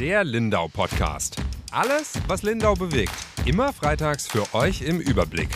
Der Lindau Podcast. Alles, was Lindau bewegt. Immer freitags für euch im Überblick.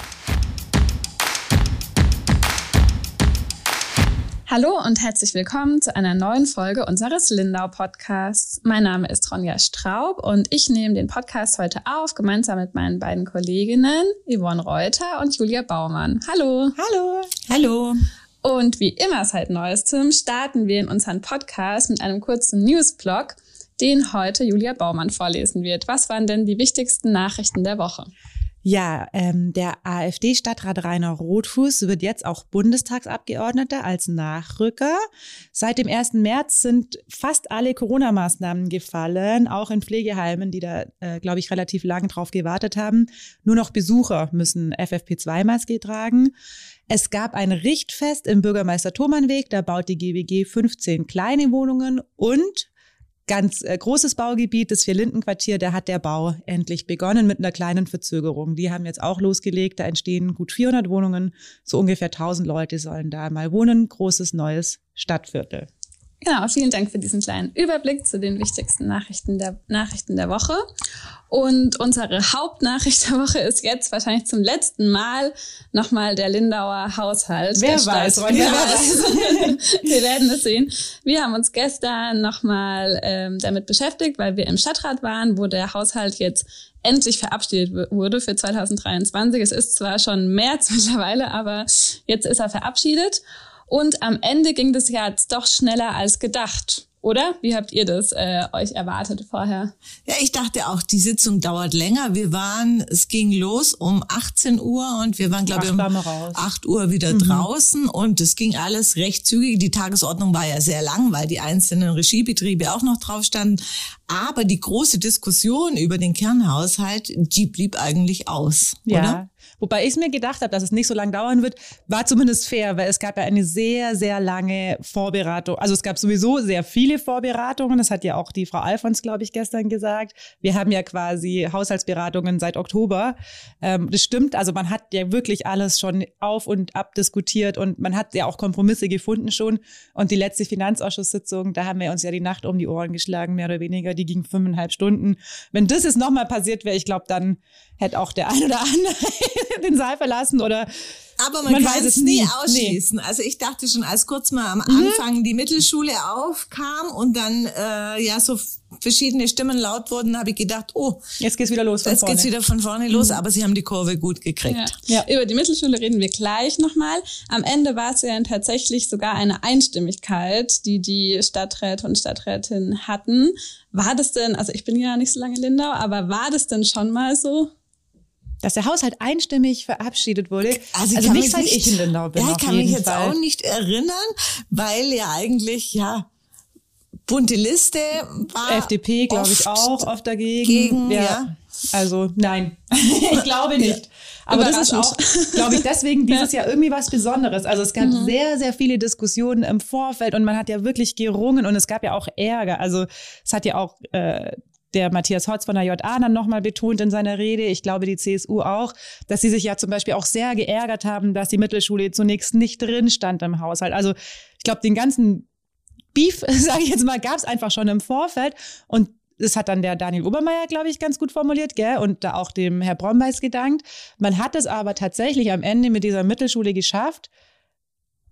Hallo und herzlich willkommen zu einer neuen Folge unseres Lindau Podcasts. Mein Name ist Ronja Straub und ich nehme den Podcast heute auf, gemeinsam mit meinen beiden Kolleginnen Yvonne Reuter und Julia Baumann. Hallo. Hallo. Hallo. Und wie immer seit Neuestem starten wir in unseren Podcast mit einem kurzen Newsblog, den heute Julia Baumann vorlesen wird. Was waren denn die wichtigsten Nachrichten der Woche? Ja, ähm, der AfD-Stadtrat Rainer Rotfuß wird jetzt auch Bundestagsabgeordneter als Nachrücker. Seit dem 1. März sind fast alle Corona-Maßnahmen gefallen, auch in Pflegeheimen, die da, äh, glaube ich, relativ lange drauf gewartet haben. Nur noch Besucher müssen FFP2-Maske tragen. Es gab ein Richtfest im Bürgermeister Thomannweg, da baut die GWG 15 kleine Wohnungen und ganz äh, großes Baugebiet, das Vier-Linden-Quartier, da hat der Bau endlich begonnen mit einer kleinen Verzögerung. Die haben jetzt auch losgelegt, da entstehen gut 400 Wohnungen, so ungefähr 1000 Leute sollen da mal wohnen, großes neues Stadtviertel. Genau, vielen Dank für diesen kleinen Überblick zu den wichtigsten Nachrichten der, Nachrichten der Woche. Und unsere Hauptnachricht der Woche ist jetzt wahrscheinlich zum letzten Mal nochmal der Lindauer Haushalt. Wer weiß, Ronja, wer weiß. Wir werden es sehen. Wir haben uns gestern nochmal ähm, damit beschäftigt, weil wir im Stadtrat waren, wo der Haushalt jetzt endlich verabschiedet wurde für 2023. Es ist zwar schon März mittlerweile, aber jetzt ist er verabschiedet. Und am Ende ging das ja jetzt doch schneller als gedacht. Oder? Wie habt ihr das äh, euch erwartet vorher? Ja, ich dachte auch, die Sitzung dauert länger. Wir waren, es ging los um 18 Uhr und wir waren, glaube ich, um 8 Uhr wieder mhm. draußen und es ging alles recht zügig. Die Tagesordnung war ja sehr lang, weil die einzelnen Regiebetriebe auch noch drauf standen. Aber die große Diskussion über den Kernhaushalt, die blieb eigentlich aus, ja. oder? Wobei ich mir gedacht habe, dass es nicht so lange dauern wird, war zumindest fair, weil es gab ja eine sehr, sehr lange Vorberatung. Also es gab sowieso sehr viele Vorberatungen. Das hat ja auch die Frau Alfons, glaube ich, gestern gesagt. Wir haben ja quasi Haushaltsberatungen seit Oktober. Ähm, das stimmt. Also man hat ja wirklich alles schon auf und ab diskutiert und man hat ja auch Kompromisse gefunden schon. Und die letzte Finanzausschusssitzung, da haben wir uns ja die Nacht um die Ohren geschlagen, mehr oder weniger. Die ging fünfeinhalb Stunden. Wenn das jetzt nochmal passiert wäre, ich glaube, dann hätte auch der ein oder andere den Saal verlassen oder aber man, man kann es nie ausschließen. Nee. Also ich dachte schon, als kurz mal am mhm. Anfang die Mittelschule aufkam und dann äh, ja so verschiedene Stimmen laut wurden, habe ich gedacht, oh, jetzt geht's wieder los von jetzt vorne. geht's wieder von vorne los, mhm. aber sie haben die Kurve gut gekriegt. Ja. ja. Über die Mittelschule reden wir gleich nochmal. Am Ende war es ja tatsächlich sogar eine Einstimmigkeit, die die Stadträte und Stadträtinnen hatten. War das denn, also ich bin ja nicht so lange in Lindau, aber war das denn schon mal so? Dass der Haushalt einstimmig verabschiedet wurde. Also, also nicht seit ich in Lindau bin. Ja, ich kann mich jetzt Fall. auch nicht erinnern, weil ja eigentlich, ja, bunte Liste war. FDP, glaube ich, auch oft dagegen. Gegen, ja. ja. Also nein, ich glaube nicht. Aber das ist auch, glaube ich, deswegen dieses ja. Jahr irgendwie was Besonderes. Also es gab mhm. sehr, sehr viele Diskussionen im Vorfeld und man hat ja wirklich gerungen und es gab ja auch Ärger. Also es hat ja auch äh, der Matthias Hotz von der JA dann nochmal betont in seiner Rede, ich glaube die CSU auch, dass sie sich ja zum Beispiel auch sehr geärgert haben, dass die Mittelschule zunächst nicht drin stand im Haushalt. Also ich glaube, den ganzen Beef, sage ich jetzt mal, gab es einfach schon im Vorfeld und das hat dann der Daniel Obermeier, glaube ich, ganz gut formuliert, gell? Und da auch dem Herr Brombeis gedankt. Man hat es aber tatsächlich am Ende mit dieser Mittelschule geschafft,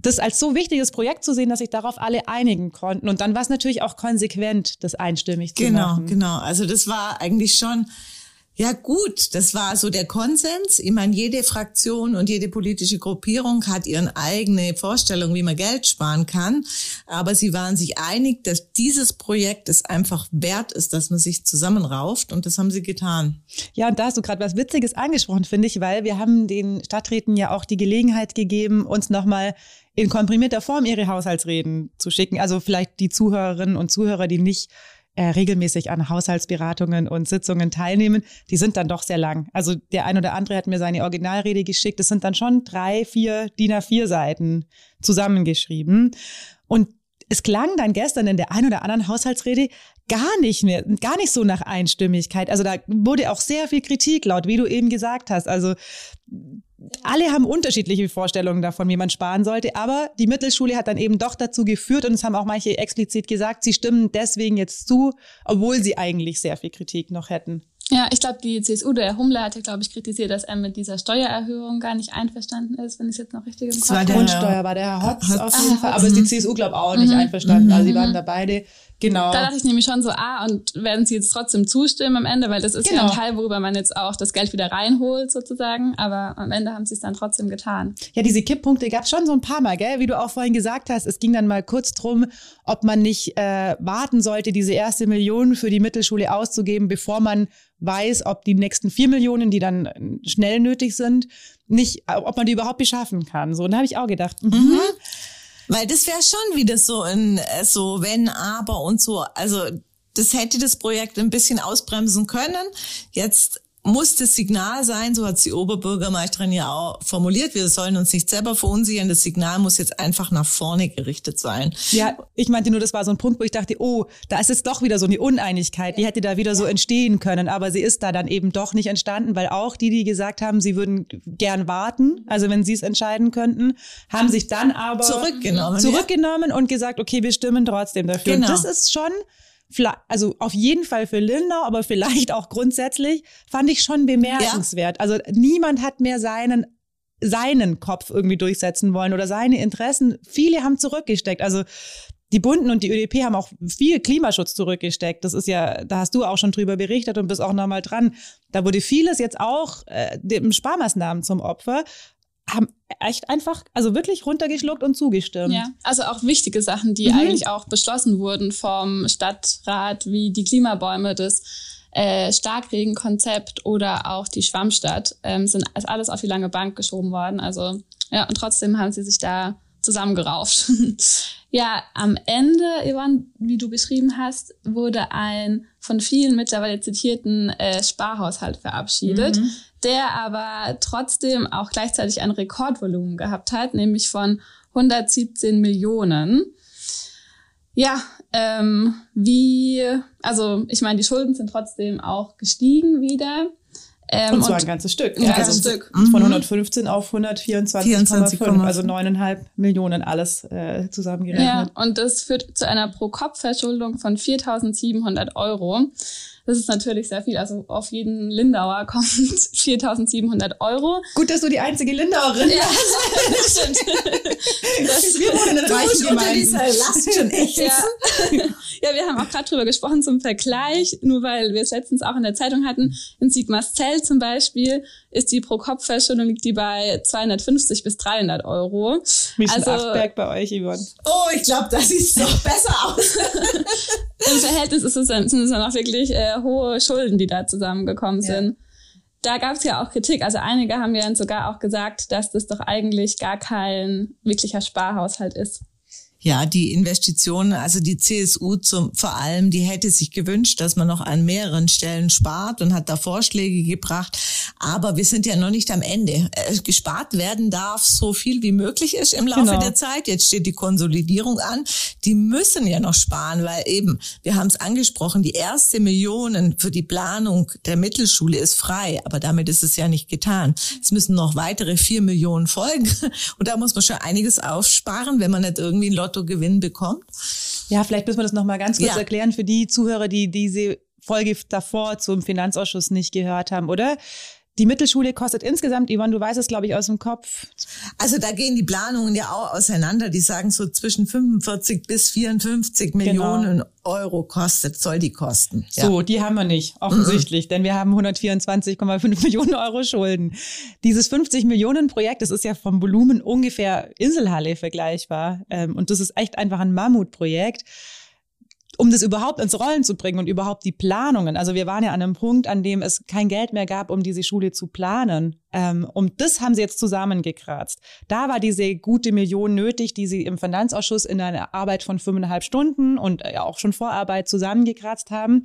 das als so wichtiges Projekt zu sehen, dass sich darauf alle einigen konnten. Und dann war es natürlich auch konsequent, das einstimmig zu genau, machen. Genau, genau. Also das war eigentlich schon ja gut, das war so der Konsens. Ich meine, jede Fraktion und jede politische Gruppierung hat ihre eigene Vorstellung, wie man Geld sparen kann. Aber sie waren sich einig, dass dieses Projekt es einfach wert ist, dass man sich zusammenrauft. Und das haben sie getan. Ja, und da hast du gerade was Witziges angesprochen, finde ich, weil wir haben den Stadträten ja auch die Gelegenheit gegeben, uns nochmal in komprimierter Form ihre Haushaltsreden zu schicken. Also vielleicht die Zuhörerinnen und Zuhörer, die nicht äh, regelmäßig an Haushaltsberatungen und Sitzungen teilnehmen, die sind dann doch sehr lang. Also der ein oder andere hat mir seine Originalrede geschickt. Das sind dann schon drei, vier DIN A4 Seiten zusammengeschrieben. Und es klang dann gestern in der ein oder anderen Haushaltsrede gar nicht mehr, gar nicht so nach Einstimmigkeit. Also da wurde auch sehr viel Kritik laut, wie du eben gesagt hast. Also alle haben unterschiedliche Vorstellungen davon, wie man sparen sollte, aber die Mittelschule hat dann eben doch dazu geführt und es haben auch manche explizit gesagt, sie stimmen deswegen jetzt zu, obwohl sie eigentlich sehr viel Kritik noch hätten. Ja, ich glaube, die CSU, der Hummler hat ja, glaube ich, kritisiert, dass er mit dieser Steuererhöhung gar nicht einverstanden ist, wenn ich es jetzt noch richtig im Kopf habe. Grundsteuer war der Herr Hotz auf jeden Fall, aber ist die CSU, glaube ich, auch nicht mhm. einverstanden. Also sie waren mhm. da beide Genau. Da dachte ich nämlich schon so, ah, und werden sie jetzt trotzdem zustimmen am Ende, weil das ist genau. ja ein Teil, worüber man jetzt auch das Geld wieder reinholt sozusagen, aber am Ende haben sie es dann trotzdem getan. Ja, diese Kipppunkte gab es schon so ein paar Mal, gell? Wie du auch vorhin gesagt hast, es ging dann mal kurz drum, ob man nicht äh, warten sollte, diese erste Million für die Mittelschule auszugeben, bevor man weiß, ob die nächsten vier Millionen, die dann schnell nötig sind, nicht, ob man die überhaupt beschaffen kann. So, und da habe ich auch gedacht, mhm. Weil das wäre schon wieder so ein, äh, so wenn, aber und so. Also das hätte das Projekt ein bisschen ausbremsen können. Jetzt muss das Signal sein, so hat die Oberbürgermeisterin ja auch formuliert, wir sollen uns nicht selber verunsichern, das Signal muss jetzt einfach nach vorne gerichtet sein. Ja, ich meinte nur, das war so ein Punkt, wo ich dachte, oh, da ist jetzt doch wieder so eine Uneinigkeit, die hätte da wieder so entstehen können, aber sie ist da dann eben doch nicht entstanden, weil auch die, die gesagt haben, sie würden gern warten, also wenn sie es entscheiden könnten, haben sich dann aber zurückgenommen, zurückgenommen ja? und gesagt, okay, wir stimmen trotzdem dafür. Genau. Und das ist schon also auf jeden Fall für Lindau, aber vielleicht auch grundsätzlich, fand ich schon bemerkenswert. Ja. Also niemand hat mehr seinen seinen Kopf irgendwie durchsetzen wollen oder seine Interessen. Viele haben zurückgesteckt. Also die Bunten und die ÖDP haben auch viel Klimaschutz zurückgesteckt. Das ist ja, da hast du auch schon drüber berichtet und bist auch nochmal dran. Da wurde vieles jetzt auch äh, dem Sparmaßnahmen zum Opfer haben echt einfach, also wirklich runtergeschluckt und zugestimmt. Ja, also auch wichtige Sachen, die mhm. eigentlich auch beschlossen wurden vom Stadtrat, wie die Klimabäume, das äh, Starkregenkonzept oder auch die Schwammstadt, ähm, sind alles auf die lange Bank geschoben worden. Also ja, und trotzdem haben sie sich da zusammengerauft. ja, am Ende, Yvonne, wie du beschrieben hast, wurde ein von vielen mittlerweile zitierten äh, Sparhaushalt verabschiedet, mhm. Der aber trotzdem auch gleichzeitig ein Rekordvolumen gehabt hat, nämlich von 117 Millionen. Ja, ähm, wie, also ich meine, die Schulden sind trotzdem auch gestiegen wieder. Ähm, und zwar ein ganzes Stück. Ein ganzes also Stück. Von 115 auf 124,5, also neuneinhalb Millionen alles äh, zusammengerechnet. Ja, und das führt zu einer Pro-Kopf-Verschuldung von 4.700 Euro. Das ist natürlich sehr viel. Also auf jeden Lindauer kommt 4.700 Euro. Gut, dass du die einzige Lindauerin Ja, das stimmt. Das, wir wohnen in reichen Gemeinden. Last schon echt. Ja. ja, wir haben auch gerade drüber gesprochen zum Vergleich, nur weil wir es letztens auch in der Zeitung hatten. In Sigmarzell zum Beispiel ist die Pro-Kopf-Verschuldung liegt die bei 250 bis 300 Euro. Wie also Achtberg bei euch, Yvonne? Oh, ich glaube, das sieht doch besser aus. Im Verhältnis ist es dann, sind es dann auch wirklich äh, hohe Schulden, die da zusammengekommen ja. sind. Da gab es ja auch Kritik. Also einige haben ja dann sogar auch gesagt, dass das doch eigentlich gar kein wirklicher Sparhaushalt ist. Ja, die Investitionen, also die CSU zum, vor allem, die hätte sich gewünscht, dass man noch an mehreren Stellen spart und hat da Vorschläge gebracht. Aber wir sind ja noch nicht am Ende. Äh, gespart werden darf so viel wie möglich ist im Laufe genau. der Zeit. Jetzt steht die Konsolidierung an. Die müssen ja noch sparen, weil eben, wir haben es angesprochen, die erste Millionen für die Planung der Mittelschule ist frei. Aber damit ist es ja nicht getan. Es müssen noch weitere vier Millionen folgen. Und da muss man schon einiges aufsparen, wenn man nicht irgendwie ein Lot Lottogewinn bekommt? Ja, vielleicht müssen wir das nochmal ganz kurz ja. erklären für die Zuhörer, die diese Folge davor zum Finanzausschuss nicht gehört haben, oder? Die Mittelschule kostet insgesamt, Yvonne, du weißt es, glaube ich, aus dem Kopf. Also da gehen die Planungen ja auch auseinander. Die sagen so zwischen 45 bis 54 genau. Millionen Euro kostet, soll die kosten. Ja. So, die haben wir nicht, offensichtlich, mhm. denn wir haben 124,5 Millionen Euro Schulden. Dieses 50 Millionen Projekt, das ist ja vom Volumen ungefähr Inselhalle vergleichbar. Ähm, und das ist echt einfach ein Mammutprojekt um das überhaupt ins Rollen zu bringen und überhaupt die Planungen. Also wir waren ja an einem Punkt, an dem es kein Geld mehr gab, um diese Schule zu planen. Ähm, und das haben sie jetzt zusammengekratzt. Da war diese gute Million nötig, die sie im Finanzausschuss in einer Arbeit von fünfeinhalb Stunden und ja auch schon Vorarbeit zusammengekratzt haben.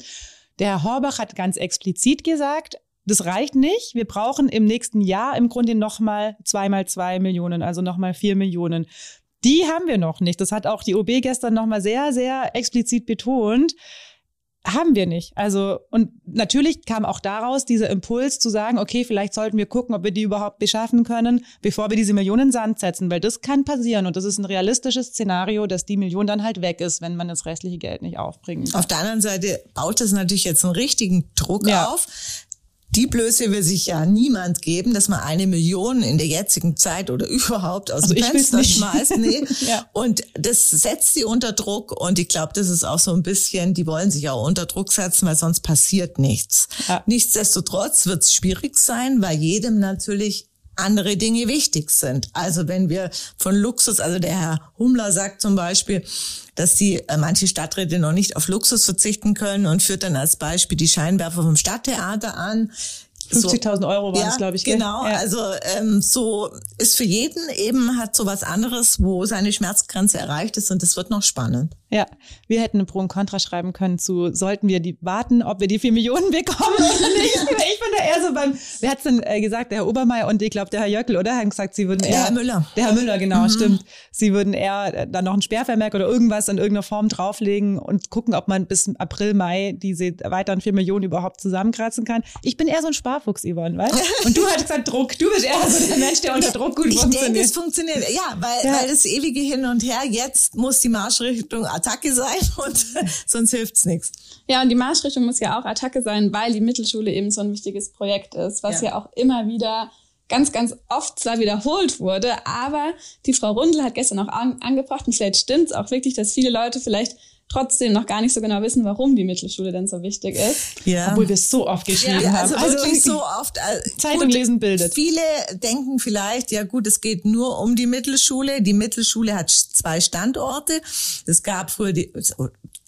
Der Herr Horbach hat ganz explizit gesagt, das reicht nicht. Wir brauchen im nächsten Jahr im Grunde nochmal zweimal zwei Millionen, also nochmal vier Millionen. Die haben wir noch nicht. Das hat auch die OB gestern nochmal sehr, sehr explizit betont. haben wir nicht. Also, und natürlich kam auch daraus dieser Impuls zu sagen, okay, vielleicht sollten wir gucken, ob wir die überhaupt beschaffen können, bevor wir diese Millionen Sand setzen, weil das kann passieren und das ist ein realistisches Szenario, dass die Million dann halt weg ist, wenn man das restliche Geld nicht aufbringt. Auf der anderen Seite baut das natürlich jetzt einen richtigen Druck ja. auf. Die Blöße will sich ja niemand geben, dass man eine Million in der jetzigen Zeit oder überhaupt aus also dem Fenster schmeißt. Nee. ja. Und das setzt sie unter Druck und ich glaube, das ist auch so ein bisschen, die wollen sich auch unter Druck setzen, weil sonst passiert nichts. Ja. Nichtsdestotrotz wird es schwierig sein, weil jedem natürlich andere Dinge wichtig sind. Also wenn wir von Luxus, also der Herr Humler sagt zum Beispiel, dass die äh, manche Stadträte noch nicht auf Luxus verzichten können und führt dann als Beispiel die Scheinwerfer vom Stadttheater an. 50.000 so, Euro waren ja, es, glaube ich. Genau, ja. also ähm, so ist für jeden eben hat so was anderes, wo seine Schmerzgrenze erreicht ist und das wird noch spannend. Ja, wir hätten eine Pro und Contra schreiben können zu, sollten wir die warten, ob wir die vier Millionen bekommen oder nicht. ich bin da eher so beim, wer hat's denn äh, gesagt, der Herr Obermeier und ich glaube der Herr Jöckel, oder? Haben gesagt, sie würden eher. Der Herr Müller. Der Herr Müller, genau, mhm. stimmt. Sie würden eher äh, dann noch ein Sperrvermerk oder irgendwas in irgendeiner Form drauflegen und gucken, ob man bis April, Mai diese weiteren vier Millionen überhaupt zusammenkratzen kann. Ich bin eher so ein Sparfuchs, Yvonne, weißt Und du hast gesagt Druck. Du bist eher so der Mensch, der unter Druck gut ich funktioniert. Ich denke, es funktioniert. Ja, weil, ja. weil das ewige Hin und Her, jetzt muss die Marschrichtung Attacke sein und sonst hilft's nichts. Ja, und die Marschrichtung muss ja auch Attacke sein, weil die Mittelschule eben so ein wichtiges Projekt ist, was ja, ja auch immer wieder ganz, ganz oft zwar wiederholt wurde, aber die Frau Rundel hat gestern auch an, angebracht, und vielleicht stimmt's auch wirklich, dass viele Leute vielleicht trotzdem noch gar nicht so genau wissen, warum die Mittelschule denn so wichtig ist. Ja. Obwohl wir es so oft geschrieben ja, also haben. Also wirklich so oft. Äh, Zeitung gut, lesen bildet. Viele denken vielleicht, ja gut, es geht nur um die Mittelschule. Die Mittelschule hat zwei Standorte. Es gab früher die,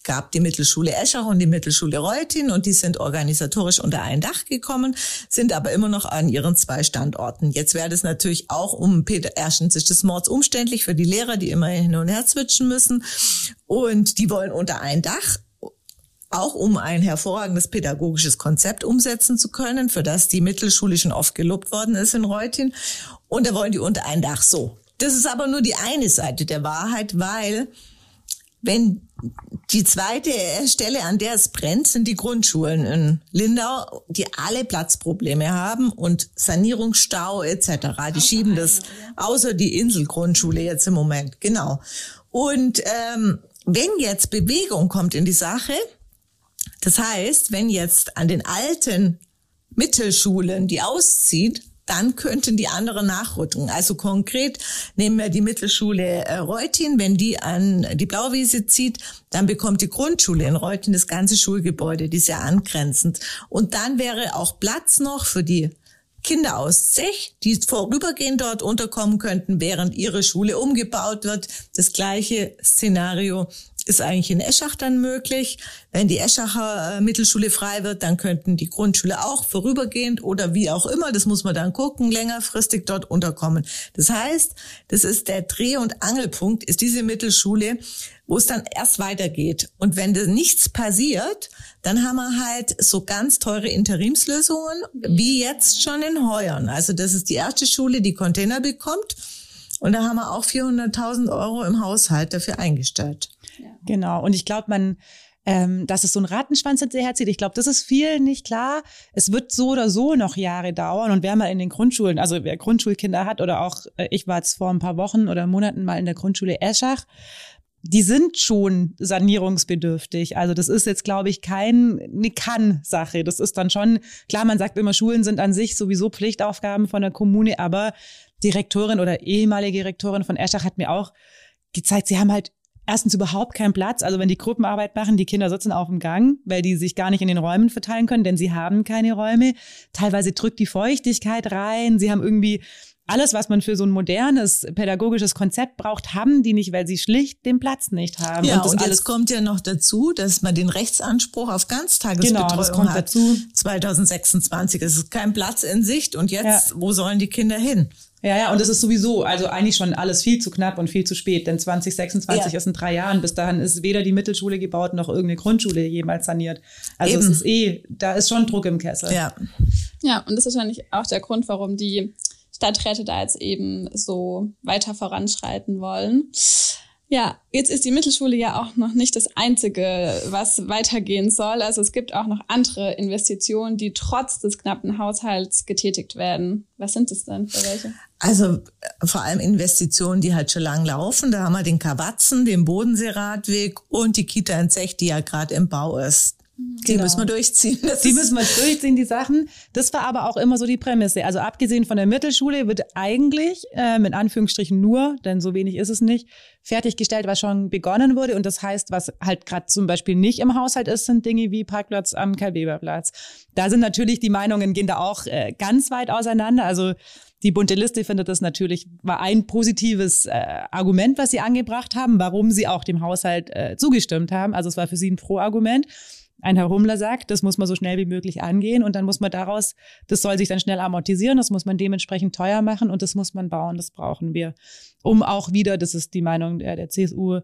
gab die Mittelschule Eschach und die Mittelschule Reutin und die sind organisatorisch unter ein Dach gekommen, sind aber immer noch an ihren zwei Standorten. Jetzt wäre das natürlich auch um Peter, erstens ist das Mords umständlich für die Lehrer, die immer hin und her switchen müssen und die wollen unter ein Dach auch um ein hervorragendes pädagogisches Konzept umsetzen zu können, für das die Mittelschule schon oft gelobt worden ist in Reutin. Und da wollen die unter ein Dach so. Das ist aber nur die eine Seite der Wahrheit, weil wenn die zweite Stelle, an der es brennt, sind die Grundschulen in Lindau, die alle Platzprobleme haben und Sanierungsstau etc. Die schieben das, außer die Inselgrundschule jetzt im Moment, genau. Und ähm, wenn jetzt Bewegung kommt in die Sache, das heißt, wenn jetzt an den alten Mittelschulen die auszieht, dann könnten die anderen nachrücken. Also konkret nehmen wir die Mittelschule äh, Reutin, wenn die an die Blauwiese zieht, dann bekommt die Grundschule in Reutin das ganze Schulgebäude, die ist ja angrenzend. Und dann wäre auch Platz noch für die Kinder aus Zech, die vorübergehend dort unterkommen könnten, während ihre Schule umgebaut wird. Das gleiche Szenario ist eigentlich in Eschach dann möglich. Wenn die Eschacher äh, Mittelschule frei wird, dann könnten die Grundschule auch vorübergehend oder wie auch immer, das muss man dann gucken, längerfristig dort unterkommen. Das heißt, das ist der Dreh- und Angelpunkt, ist diese Mittelschule, wo es dann erst weitergeht. Und wenn da nichts passiert, dann haben wir halt so ganz teure Interimslösungen, wie jetzt schon in Heuern. Also das ist die erste Schule, die Container bekommt. Und da haben wir auch 400.000 Euro im Haushalt dafür eingestellt. Genau. Und ich glaube, man, ähm, dass es so ein Rattenschwanz hinterher zieht. Ich glaube, das ist vielen nicht klar. Es wird so oder so noch Jahre dauern. Und wer mal in den Grundschulen, also wer Grundschulkinder hat oder auch, äh, ich war jetzt vor ein paar Wochen oder Monaten mal in der Grundschule Eschach, die sind schon sanierungsbedürftig. Also das ist jetzt, glaube ich, kein eine Kann-Sache. Das ist dann schon, klar, man sagt immer, Schulen sind an sich sowieso Pflichtaufgaben von der Kommune, aber die Rektorin oder ehemalige Rektorin von Eschach hat mir auch gezeigt, sie haben halt erstens überhaupt keinen Platz. Also wenn die Gruppenarbeit machen, die Kinder sitzen auf dem Gang, weil die sich gar nicht in den Räumen verteilen können, denn sie haben keine Räume. Teilweise drückt die Feuchtigkeit rein. Sie haben irgendwie alles, was man für so ein modernes pädagogisches Konzept braucht, haben die nicht, weil sie schlicht den Platz nicht haben. Ja, und, das und alles kommt ja noch dazu, dass man den Rechtsanspruch auf Ganztagesbetreuung genau, das kommt hat. Dazu. 2026 es ist kein Platz in Sicht und jetzt, ja. wo sollen die Kinder hin? Ja, ja, und das ist sowieso, also eigentlich schon alles viel zu knapp und viel zu spät, denn 2026 ja. ist in drei Jahren. Bis dahin ist weder die Mittelschule gebaut noch irgendeine Grundschule jemals saniert. Also Eben. es ist eh, da ist schon Druck im Kessel. Ja. Ja, und das ist wahrscheinlich auch der Grund, warum die Stadträte da jetzt eben so weiter voranschreiten wollen. Ja, jetzt ist die Mittelschule ja auch noch nicht das Einzige, was weitergehen soll. Also es gibt auch noch andere Investitionen, die trotz des knappen Haushalts getätigt werden. Was sind das denn für welche? Also äh, vor allem Investitionen, die halt schon lang laufen. Da haben wir den Kawatzen, den Bodenseeradweg und die Kita in Zech, die ja gerade im Bau ist. Die genau. müssen wir durchziehen. Das die müssen wir durchziehen, die Sachen. Das war aber auch immer so die Prämisse. Also abgesehen von der Mittelschule wird eigentlich, äh, mit Anführungsstrichen nur, denn so wenig ist es nicht, fertiggestellt, was schon begonnen wurde. Und das heißt, was halt gerade zum Beispiel nicht im Haushalt ist, sind Dinge wie Parkplatz am Karl-Weber-Platz. Da sind natürlich die Meinungen gehen da auch äh, ganz weit auseinander. Also die bunte Liste findet das natürlich, war ein positives äh, Argument, was sie angebracht haben, warum sie auch dem Haushalt äh, zugestimmt haben. Also es war für sie ein Pro-Argument ein Herr Hummler sagt, das muss man so schnell wie möglich angehen und dann muss man daraus, das soll sich dann schnell amortisieren, das muss man dementsprechend teuer machen und das muss man bauen, das brauchen wir. Um auch wieder, das ist die Meinung der, der CSU,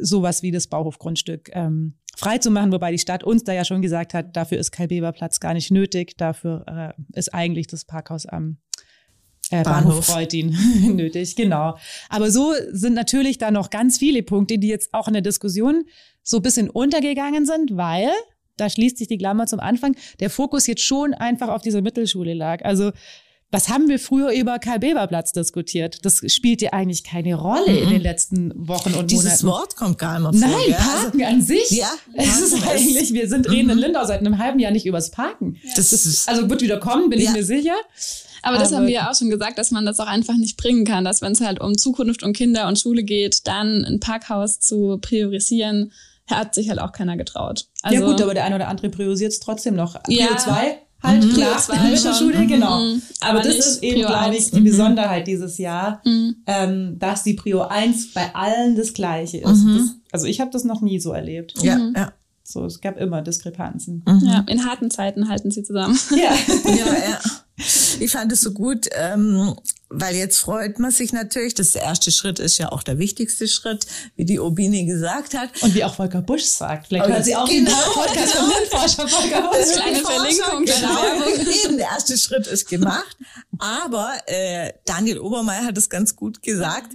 sowas wie das Bauhofgrundstück ähm, frei zu machen, wobei die Stadt uns da ja schon gesagt hat, dafür ist Karl-Beber-Platz gar nicht nötig, dafür äh, ist eigentlich das Parkhaus am äh, Bahnhof, Bahnhof Freutin nötig, genau. Aber so sind natürlich da noch ganz viele Punkte, die jetzt auch in der Diskussion so ein bisschen untergegangen sind, weil, da schließt sich die Klammer zum Anfang, der Fokus jetzt schon einfach auf dieser Mittelschule lag. Also was haben wir früher über Karl-Beber-Platz diskutiert? Das spielt ja eigentlich keine Rolle mhm. in den letzten Wochen und Dieses Monaten. Dieses Wort kommt gar nicht mehr vor. Nein, Parken also, an sich. Ja, es ist eigentlich, wir sind reden in mhm. Lindau seit einem halben Jahr nicht übers Parken. Ja. Das, ist, also wird wieder kommen, bin ja. ich mir sicher. Aber das haben wir ja auch schon gesagt, dass man das auch einfach nicht bringen kann, dass wenn es halt um Zukunft und Kinder und Schule geht, dann ein Parkhaus zu priorisieren, hat sich halt auch keiner getraut. Also, ja gut, aber der eine oder andere priorisiert es trotzdem noch. Ja, Prio 2 halt mhm. klar in der Mittelschule, genau. Mhm. Aber, aber das ist eben, glaube ich, die mhm. Besonderheit dieses Jahr, mhm. ähm, dass die Prio 1 bei allen das gleiche ist. Mhm. Das, also ich habe das noch nie so erlebt. Ja, ja. So, es gab immer Diskrepanzen. Ja, in harten Zeiten halten sie zusammen. Ja, ja, ja. Ich fand es so gut, ähm, weil jetzt freut man sich natürlich. Das der erste Schritt ist ja auch der wichtigste Schritt, wie die Obini gesagt hat. Und wie auch Volker Busch sagt. Vielleicht hören Sie auch genau, den Podcast genau. vom Hirnforscher Volker Busch. Das kleine Verlinkung. Genau. Eben, der erste Schritt ist gemacht. Aber äh, Daniel Obermeier hat es ganz gut gesagt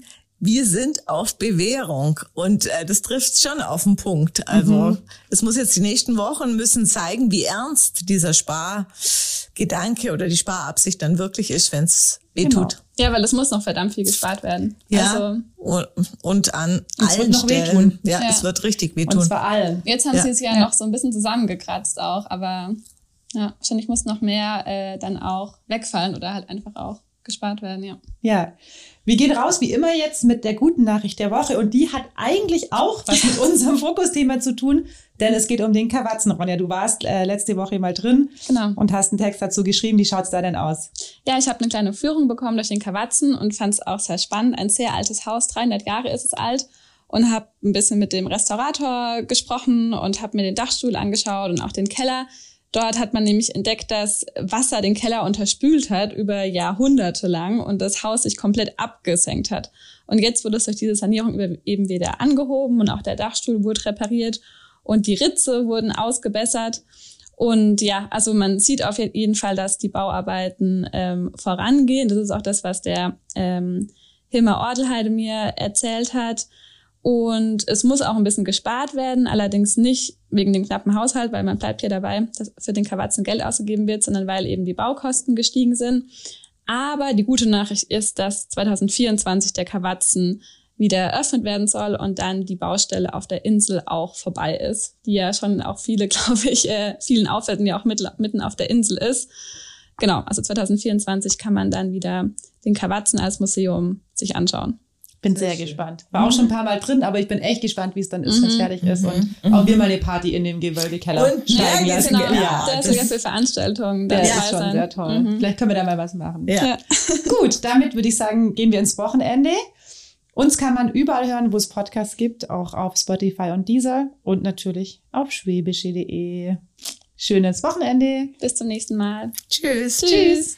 wir sind auf Bewährung und äh, das trifft schon auf den Punkt. Also mhm. es muss jetzt die nächsten Wochen müssen zeigen, wie ernst dieser Spargedanke oder die Sparabsicht dann wirklich ist, wenn es weh tut. Genau. Ja, weil es muss noch verdammt viel gespart werden. Ja. Also, und, und an und allen noch Stellen. Wehtun. Ja, ja, es wird richtig wehtun. Und zwar allen. Jetzt haben ja. sie es ja, ja, noch so ein bisschen zusammengekratzt auch, aber ja, wahrscheinlich muss noch mehr äh, dann auch wegfallen oder halt einfach auch gespart werden, ja. Ja. Wir gehen raus, wie immer jetzt, mit der guten Nachricht der Woche. Und die hat eigentlich auch was mit unserem Fokusthema zu tun, denn es geht um den Kawatzen. Ronja, du warst äh, letzte Woche mal drin genau. und hast einen Text dazu geschrieben. Wie schaut's da denn aus? Ja, ich habe eine kleine Führung bekommen durch den Kawatzen und fand es auch sehr spannend. Ein sehr altes Haus, 300 Jahre ist es alt und habe ein bisschen mit dem Restaurator gesprochen und habe mir den Dachstuhl angeschaut und auch den Keller. Dort hat man nämlich entdeckt, dass Wasser den Keller unterspült hat über Jahrhunderte lang und das Haus sich komplett abgesenkt hat. Und jetzt wurde es durch diese Sanierung eben wieder angehoben und auch der Dachstuhl wurde repariert und die Ritze wurden ausgebessert. Und ja, also man sieht auf jeden Fall, dass die Bauarbeiten ähm, vorangehen. Das ist auch das, was der ähm, Hilmar Ortelheide mir erzählt hat. Und es muss auch ein bisschen gespart werden, allerdings nicht wegen dem knappen Haushalt, weil man bleibt hier dabei, dass für den Kawatzen Geld ausgegeben wird, sondern weil eben die Baukosten gestiegen sind. Aber die gute Nachricht ist, dass 2024 der Kawatzen wieder eröffnet werden soll und dann die Baustelle auf der Insel auch vorbei ist, die ja schon auch viele, glaube ich, äh, vielen Aufwärten ja auch mit, mitten auf der Insel ist. Genau, also 2024 kann man dann wieder den Kawatzen als Museum sich anschauen. Bin sehr, sehr gespannt. War auch schon ein paar Mal drin, aber ich bin echt gespannt, wie es dann ist, wenn es mhm. fertig ist. Und mhm. auch wir mal eine Party in dem Gewölbekeller steigen ja, lassen. Genau. Ja, der ist sogar für Veranstaltungen. Der ist schon sein. sehr toll. Mhm. Vielleicht können wir da mal was machen. Ja. ja. Gut, damit würde ich sagen, gehen wir ins Wochenende. Uns kann man überall hören, wo es Podcasts gibt, auch auf Spotify und Deezer und natürlich auf schwäbische.de. Schönes Wochenende. Bis zum nächsten Mal. Tschüss. Tschüss. Tschüss.